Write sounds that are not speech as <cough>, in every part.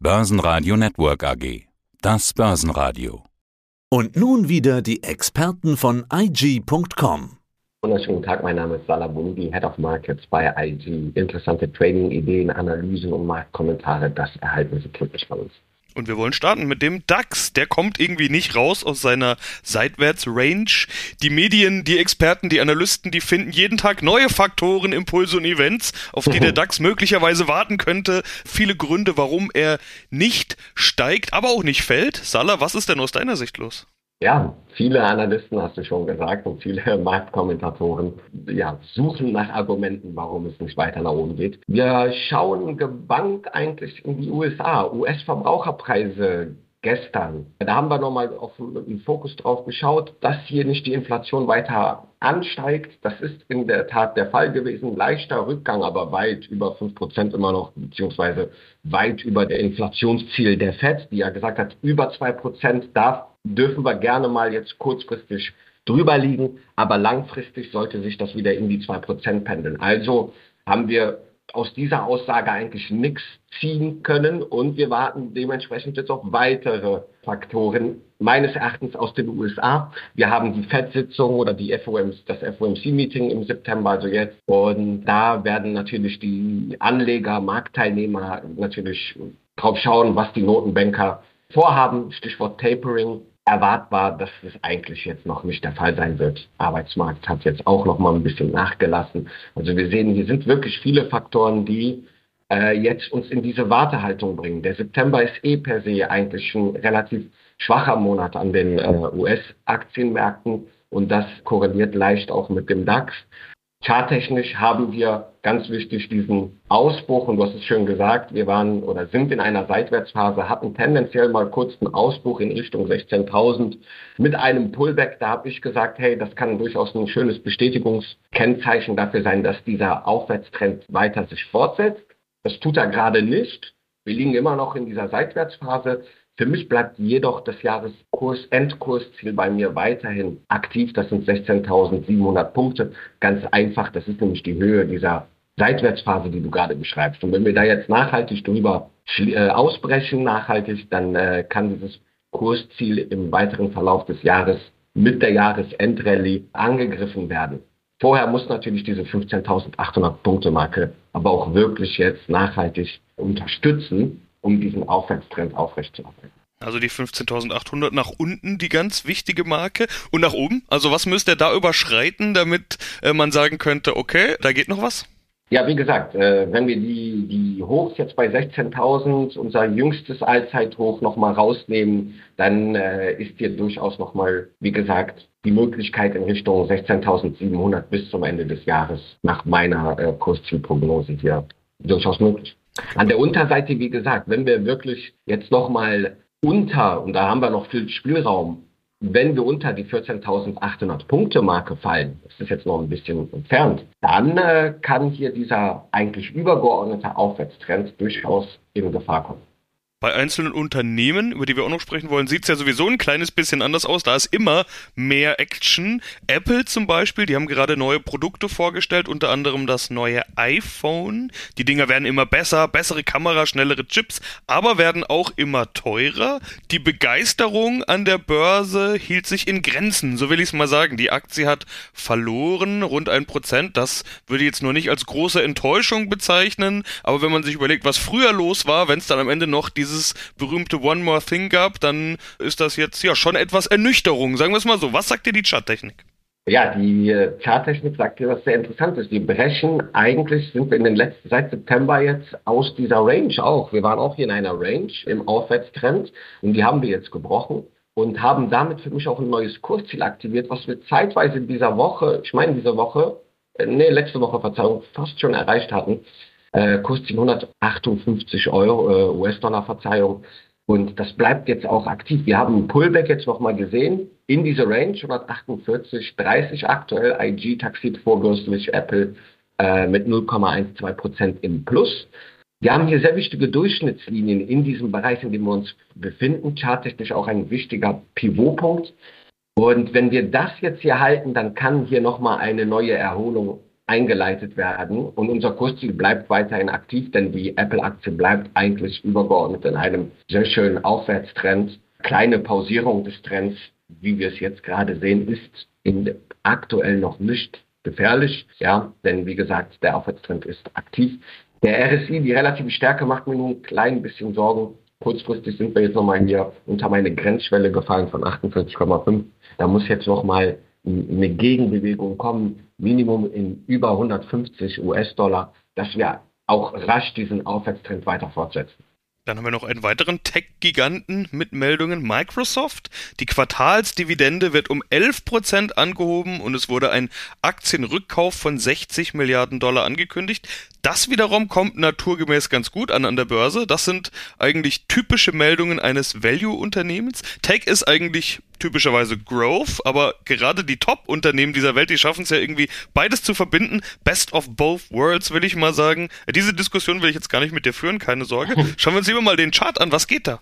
Börsenradio Network AG. Das Börsenradio. Und nun wieder die Experten von IG.com. Wunderschönen Tag, mein Name ist Salah Bundi, Head of Markets bei IG. Interessante Trading-Ideen, Analysen und Marktkommentare, das erhalten Sie täglich von uns. Und wir wollen starten mit dem DAX. Der kommt irgendwie nicht raus aus seiner Seitwärts-Range. Die Medien, die Experten, die Analysten, die finden jeden Tag neue Faktoren, Impulse und Events, auf die der <laughs> DAX möglicherweise warten könnte. Viele Gründe, warum er nicht steigt, aber auch nicht fällt. Salah, was ist denn aus deiner Sicht los? Ja, viele Analysten hast du schon gesagt und viele <laughs> Marktkommentatoren ja, suchen nach Argumenten, warum es nicht weiter nach oben geht. Wir schauen gebannt eigentlich in die USA. US-Verbraucherpreise gestern. Da haben wir nochmal auf den Fokus drauf geschaut, dass hier nicht die Inflation weiter ansteigt. Das ist in der Tat der Fall gewesen. Leichter Rückgang, aber weit über 5% immer noch, beziehungsweise weit über der Inflationsziel der FED, die ja gesagt hat, über 2% darf dürfen wir gerne mal jetzt kurzfristig drüber liegen, aber langfristig sollte sich das wieder in die 2% pendeln. Also haben wir aus dieser Aussage eigentlich nichts ziehen können und wir warten dementsprechend jetzt auf weitere Faktoren, meines Erachtens aus den USA. Wir haben die FED-Sitzung oder die FOMC, das FOMC-Meeting im September, also jetzt. Und da werden natürlich die Anleger, Marktteilnehmer natürlich drauf schauen, was die Notenbanker vorhaben. Stichwort Tapering erwartbar, dass es eigentlich jetzt noch nicht der Fall sein wird. Arbeitsmarkt hat jetzt auch noch mal ein bisschen nachgelassen. Also wir sehen, hier sind wirklich viele Faktoren, die äh, jetzt uns in diese Wartehaltung bringen. Der September ist eh per se eigentlich ein relativ schwacher Monat an den äh, US-Aktienmärkten und das korreliert leicht auch mit dem DAX. Charttechnisch haben wir ganz wichtig diesen Ausbruch, und du hast es schön gesagt, wir waren oder sind in einer Seitwärtsphase, hatten tendenziell mal kurz einen Ausbruch in Richtung 16.000 mit einem Pullback. Da habe ich gesagt, hey, das kann durchaus ein schönes Bestätigungskennzeichen dafür sein, dass dieser Aufwärtstrend weiter sich fortsetzt. Das tut er gerade nicht. Wir liegen immer noch in dieser Seitwärtsphase. Für mich bleibt jedoch das Jahreskurs, Endkursziel bei mir weiterhin aktiv. Das sind 16.700 Punkte. Ganz einfach. Das ist nämlich die Höhe dieser Seitwärtsphase, die du gerade beschreibst. Und wenn wir da jetzt nachhaltig drüber äh, ausbrechen, nachhaltig, dann äh, kann dieses Kursziel im weiteren Verlauf des Jahres mit der Jahresendrallye angegriffen werden. Vorher muss natürlich diese 15.800 Punkte Marke aber auch wirklich jetzt nachhaltig unterstützen um diesen Aufwärtstrend aufrechtzuerhalten. Also die 15.800 nach unten, die ganz wichtige Marke. Und nach oben? Also was müsste er da überschreiten, damit äh, man sagen könnte, okay, da geht noch was? Ja, wie gesagt, äh, wenn wir die, die Hochs jetzt bei 16.000, unser jüngstes Allzeithoch nochmal rausnehmen, dann äh, ist hier durchaus nochmal, wie gesagt, die Möglichkeit in Richtung 16.700 bis zum Ende des Jahres nach meiner äh, Kurszielprognose hier durchaus möglich. An der Unterseite, wie gesagt, wenn wir wirklich jetzt nochmal unter, und da haben wir noch viel Spielraum, wenn wir unter die 14.800 Punkte Marke fallen, das ist jetzt noch ein bisschen entfernt, dann äh, kann hier dieser eigentlich übergeordnete Aufwärtstrend durchaus in Gefahr kommen. Bei einzelnen Unternehmen, über die wir auch noch sprechen wollen, sieht es ja sowieso ein kleines bisschen anders aus. Da ist immer mehr Action. Apple zum Beispiel, die haben gerade neue Produkte vorgestellt, unter anderem das neue iPhone. Die Dinger werden immer besser, bessere Kamera, schnellere Chips, aber werden auch immer teurer. Die Begeisterung an der Börse hielt sich in Grenzen, so will ich es mal sagen. Die Aktie hat verloren, rund ein Prozent. Das würde ich jetzt nur nicht als große Enttäuschung bezeichnen, aber wenn man sich überlegt, was früher los war, wenn es dann am Ende noch diese dieses berühmte One More Thing gab, dann ist das jetzt ja schon etwas Ernüchterung, sagen wir es mal so. Was sagt dir die Charttechnik? Ja, die äh, Charttechnik sagt dir was sehr Interessantes. Wir brechen eigentlich, sind wir in den letzten, seit September jetzt aus dieser Range auch. Wir waren auch hier in einer Range im Aufwärtstrend und die haben wir jetzt gebrochen und haben damit für mich auch ein neues Kursziel aktiviert, was wir zeitweise in dieser Woche, ich meine diese Woche, äh, nee, letzte Woche, Verzeihung, fast schon erreicht hatten äh, Kurs 158 Euro äh, US-Dollar Verzeihung. Und das bleibt jetzt auch aktiv. Wir haben einen Pullback jetzt nochmal gesehen in diese Range 148, 30 aktuell. IG taxiert vorbürstlich Apple äh, mit 0,12 Prozent im Plus. Wir haben hier sehr wichtige Durchschnittslinien in diesem Bereich, in dem wir uns befinden. Charttechnisch auch ein wichtiger Pivotpunkt. Und wenn wir das jetzt hier halten, dann kann hier nochmal eine neue Erholung eingeleitet werden und unser Kursziel bleibt weiterhin aktiv, denn die Apple-Aktie bleibt eigentlich übergeordnet in einem sehr schönen Aufwärtstrend. Kleine Pausierung des Trends, wie wir es jetzt gerade sehen, ist in aktuell noch nicht gefährlich, ja, denn wie gesagt, der Aufwärtstrend ist aktiv. Der RSI, die relative Stärke macht mir nur ein klein bisschen Sorgen. Kurzfristig sind wir jetzt nochmal hier unter meine Grenzschwelle gefallen von 48,5. Da muss jetzt nochmal eine Gegenbewegung kommen, Minimum in über 150 US-Dollar, dass wir auch rasch diesen Aufwärtstrend weiter fortsetzen. Dann haben wir noch einen weiteren Tech-Giganten mit Meldungen Microsoft. Die Quartalsdividende wird um 11% angehoben und es wurde ein Aktienrückkauf von 60 Milliarden Dollar angekündigt. Das wiederum kommt naturgemäß ganz gut an an der Börse. Das sind eigentlich typische Meldungen eines Value-Unternehmens. Tech ist eigentlich typischerweise Growth, aber gerade die Top-Unternehmen dieser Welt, die schaffen es ja irgendwie beides zu verbinden. Best of both worlds, will ich mal sagen. Diese Diskussion will ich jetzt gar nicht mit dir führen, keine Sorge. <laughs> Schauen wir uns lieber mal den Chart an. Was geht da?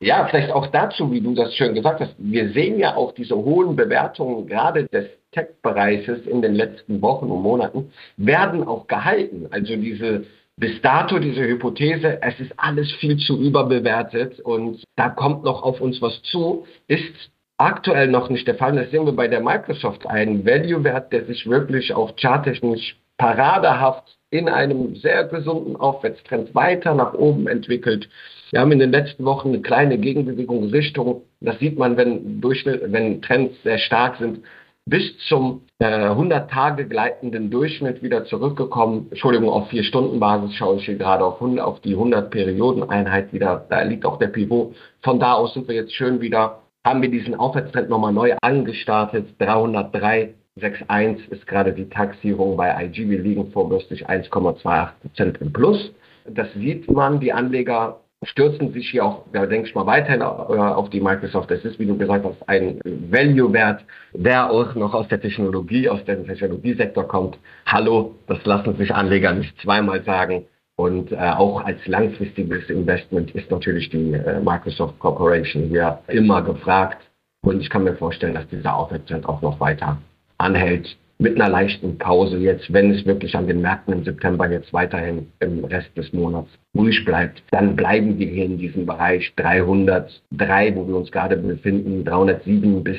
Ja, vielleicht auch dazu, wie du das schön gesagt hast. Wir sehen ja auch diese hohen Bewertungen gerade des Tech-Bereiches in den letzten Wochen und Monaten werden auch gehalten. Also diese bis dato diese Hypothese, es ist alles viel zu überbewertet und da kommt noch auf uns was zu, ist aktuell noch nicht der Fall. Das sehen wir bei der Microsoft, ein Value-Wert, der sich wirklich auch charttechnisch paradehaft in einem sehr gesunden Aufwärtstrend weiter nach oben entwickelt. Wir haben in den letzten Wochen eine kleine Gegenbewegung Richtung, das sieht man, wenn, wenn Trends sehr stark sind, bis zum äh, 100 Tage gleitenden Durchschnitt wieder zurückgekommen. Entschuldigung, auf 4-Stunden-Basis schaue ich hier gerade auf, 100, auf die 100 Perioden-Einheit wieder. Da liegt auch der Pivot. Von da aus sind wir jetzt schön wieder, haben wir diesen Aufwärtstrend nochmal neu angestartet. 303,61 ist gerade die Taxierung bei IG. Wir liegen vorbürstlich 1,28 Prozent im Plus. Das sieht man, die Anleger stürzen sich hier auch, da denke ich mal, weiterhin auf die Microsoft. Es ist, wie du gesagt hast, ein Value-Wert, der auch noch aus der Technologie, aus dem Technologiesektor kommt. Hallo, das lassen sich Anleger nicht zweimal sagen. Und äh, auch als langfristiges Investment ist natürlich die äh, Microsoft Corporation hier immer gefragt. Und ich kann mir vorstellen, dass dieser Aufwärtstrend auch noch weiter anhält mit einer leichten Pause jetzt, wenn es wirklich an den Märkten im September jetzt weiterhin im Rest des Monats ruhig bleibt, dann bleiben wir hier in diesem Bereich 303, wo wir uns gerade befinden, 307 bis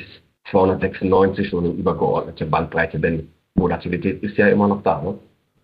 296, so eine übergeordnete Bandbreite, denn Volatilität ist ja immer noch da. Ne?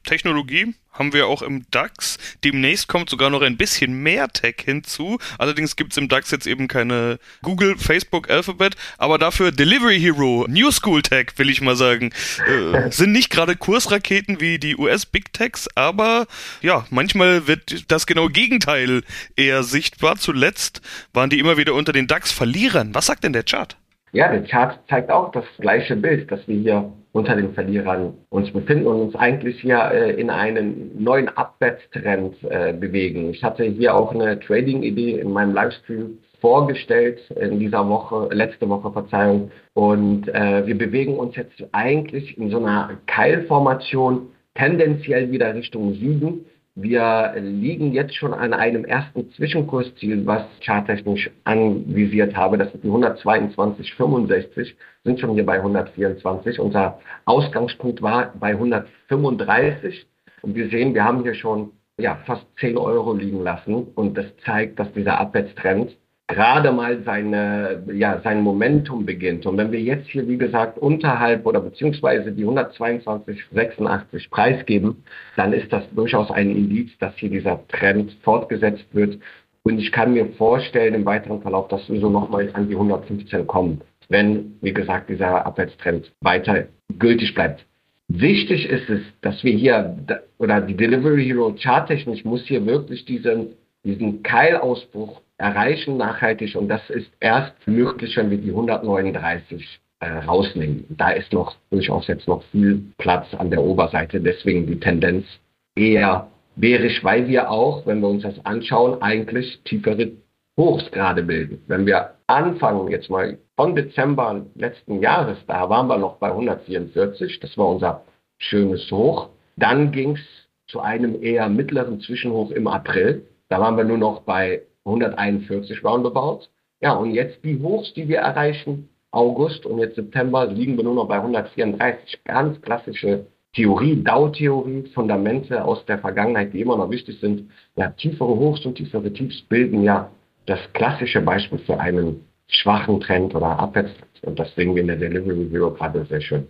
Technologie haben wir auch im DAX. Demnächst kommt sogar noch ein bisschen mehr Tech hinzu. Allerdings gibt es im DAX jetzt eben keine Google, Facebook, Alphabet, aber dafür Delivery Hero, New School Tech, will ich mal sagen. Äh, <laughs> sind nicht gerade Kursraketen wie die US Big Techs, aber ja, manchmal wird das genaue Gegenteil eher sichtbar. Zuletzt waren die immer wieder unter den DAX-Verlierern. Was sagt denn der Chart? Ja, der Chart zeigt auch das gleiche Bild, dass wir hier unter den Verlierern uns befinden und uns eigentlich hier äh, in einen neuen Abwärtstrend äh, bewegen. Ich hatte hier auch eine Trading-Idee in meinem Livestream vorgestellt in dieser Woche, letzte Woche, Verzeihung. Und äh, wir bewegen uns jetzt eigentlich in so einer Keilformation tendenziell wieder Richtung Süden. Wir liegen jetzt schon an einem ersten Zwischenkursziel, was charttechnisch anvisiert habe. Das sind die 122,65, sind schon hier bei 124. Unser Ausgangspunkt war bei 135. Und wir sehen, wir haben hier schon ja, fast 10 Euro liegen lassen. Und das zeigt, dass dieser Abwärtstrend gerade mal seine, ja, sein Momentum beginnt. Und wenn wir jetzt hier, wie gesagt, unterhalb oder beziehungsweise die 122,86 preisgeben, dann ist das durchaus ein Indiz, dass hier dieser Trend fortgesetzt wird. Und ich kann mir vorstellen im weiteren Verlauf, dass wir so nochmal an die 115 kommen, wenn, wie gesagt, dieser Abwärtstrend weiter gültig bleibt. Wichtig ist es, dass wir hier, oder die Delivery Hero charttechnisch muss hier wirklich diesen, diesen Keilausbruch erreichen nachhaltig und das ist erst möglich, wenn wir die 139 äh, rausnehmen. Da ist noch durchaus jetzt noch viel Platz an der Oberseite, deswegen die Tendenz eher bärisch, weil wir auch, wenn wir uns das anschauen, eigentlich tiefere Hochs gerade bilden. Wenn wir anfangen, jetzt mal von Dezember letzten Jahres, da waren wir noch bei 144, das war unser schönes Hoch. Dann ging es zu einem eher mittleren Zwischenhoch im April. Da waren wir nur noch bei 141 roundabout. Ja, und jetzt die Hochs, die wir erreichen, August und jetzt September liegen wir nur noch bei 134. Ganz klassische Theorie, DAO-Theorie, Fundamente aus der Vergangenheit, die immer noch wichtig sind. Ja, tiefere Hochs und tiefere Tiefs bilden ja das klassische Beispiel für einen schwachen Trend oder Abwärtstrend. Und das sehen wir in der Delivery Hero gerade sehr schön.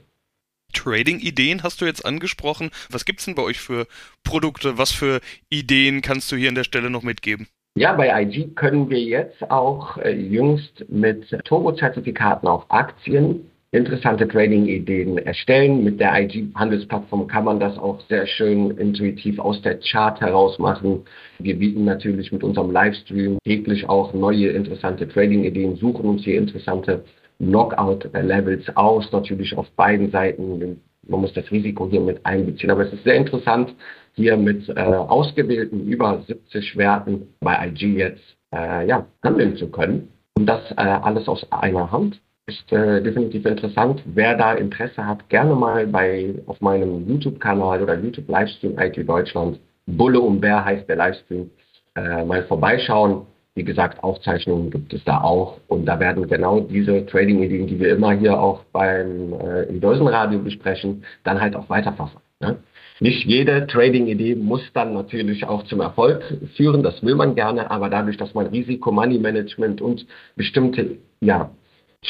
Trading-Ideen hast du jetzt angesprochen. Was gibt es denn bei euch für Produkte? Was für Ideen kannst du hier an der Stelle noch mitgeben? Ja, bei IG können wir jetzt auch äh, jüngst mit Turbo-Zertifikaten auf Aktien interessante Trading-Ideen erstellen. Mit der IG-Handelsplattform kann man das auch sehr schön intuitiv aus der Chart heraus machen. Wir bieten natürlich mit unserem Livestream täglich auch neue interessante Trading-Ideen, suchen uns hier interessante Knockout-Levels aus, natürlich auf beiden Seiten. Man muss das Risiko hier mit einbeziehen. Aber es ist sehr interessant, hier mit äh, ausgewählten über 70 Werten bei IG jetzt äh, ja, handeln zu können. Und das äh, alles aus einer Hand ist äh, definitiv interessant. Wer da Interesse hat, gerne mal bei auf meinem YouTube-Kanal oder YouTube-Livestream IT Deutschland, Bulle und Bär heißt der Livestream, äh, mal vorbeischauen. Wie gesagt, Aufzeichnungen gibt es da auch und da werden genau diese Trading-Ideen, die wir immer hier auch beim äh, im Börsenradio besprechen, dann halt auch weiterverfolgen. Ne? Nicht jede Trading-Idee muss dann natürlich auch zum Erfolg führen, das will man gerne, aber dadurch, dass man Risiko, Money Management und bestimmte ja,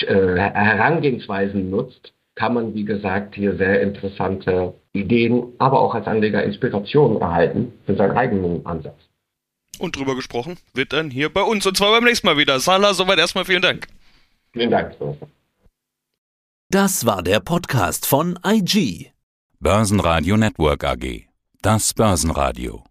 äh, Herangehensweisen nutzt, kann man, wie gesagt, hier sehr interessante Ideen, aber auch als Anleger Inspiration erhalten für seinen eigenen Ansatz. Und drüber gesprochen wird dann hier bei uns und zwar beim nächsten Mal wieder. Salah, soweit erstmal vielen Dank. Vielen Dank. Das war der Podcast von IG. Börsenradio Network AG. Das Börsenradio.